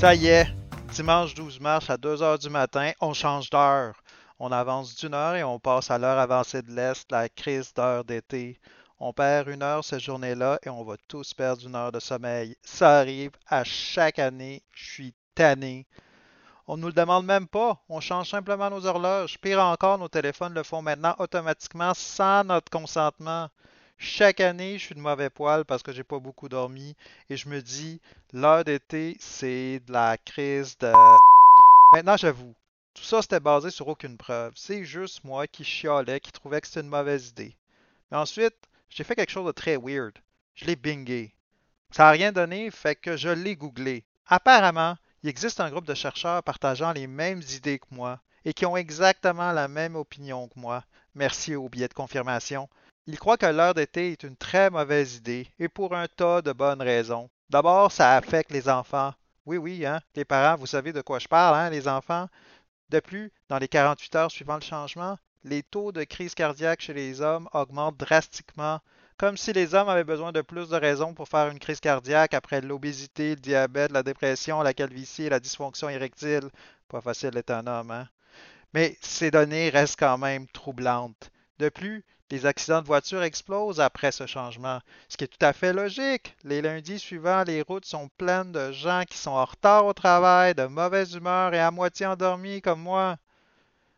Ça y est, dimanche 12 mars à 2h du matin, on change d'heure. On avance d'une heure et on passe à l'heure avancée de l'Est, la crise d'heure d'été. On perd une heure cette journée-là et on va tous perdre une heure de sommeil. Ça arrive à chaque année. Je suis tanné. On ne nous le demande même pas. On change simplement nos horloges. Pire encore, nos téléphones le font maintenant automatiquement sans notre consentement. Chaque année, je suis de mauvais poil parce que j'ai pas beaucoup dormi et je me dis, l'heure d'été, c'est de la crise de. Maintenant, j'avoue, tout ça c'était basé sur aucune preuve. C'est juste moi qui chialais, qui trouvais que c'était une mauvaise idée. Mais ensuite, j'ai fait quelque chose de très weird. Je l'ai bingé. Ça n'a rien donné, fait que je l'ai googlé. Apparemment, il existe un groupe de chercheurs partageant les mêmes idées que moi et qui ont exactement la même opinion que moi. Merci au billet de confirmation. Il croit que l'heure d'été est une très mauvaise idée, et pour un tas de bonnes raisons. D'abord, ça affecte les enfants. Oui, oui, hein, les parents, vous savez de quoi je parle, hein, les enfants. De plus, dans les 48 heures suivant le changement, les taux de crise cardiaque chez les hommes augmentent drastiquement, comme si les hommes avaient besoin de plus de raisons pour faire une crise cardiaque après l'obésité, le diabète, la dépression, la calvitie la dysfonction érectile. Pas facile d'être un homme, hein? Mais ces données restent quand même troublantes. De plus, les accidents de voiture explosent après ce changement, ce qui est tout à fait logique. Les lundis suivants, les routes sont pleines de gens qui sont en retard au travail, de mauvaise humeur et à moitié endormis comme moi.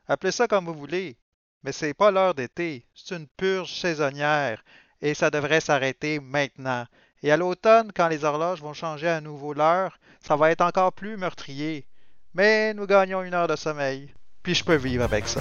Appelez ça comme vous voulez, mais c'est pas l'heure d'été, c'est une purge saisonnière et ça devrait s'arrêter maintenant. Et à l'automne, quand les horloges vont changer à nouveau l'heure, ça va être encore plus meurtrier. Mais nous gagnons une heure de sommeil, puis je peux vivre avec ça.